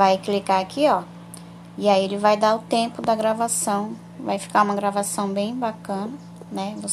vai clicar aqui, ó. E aí ele vai dar o tempo da gravação. Vai ficar uma gravação bem bacana, né? Você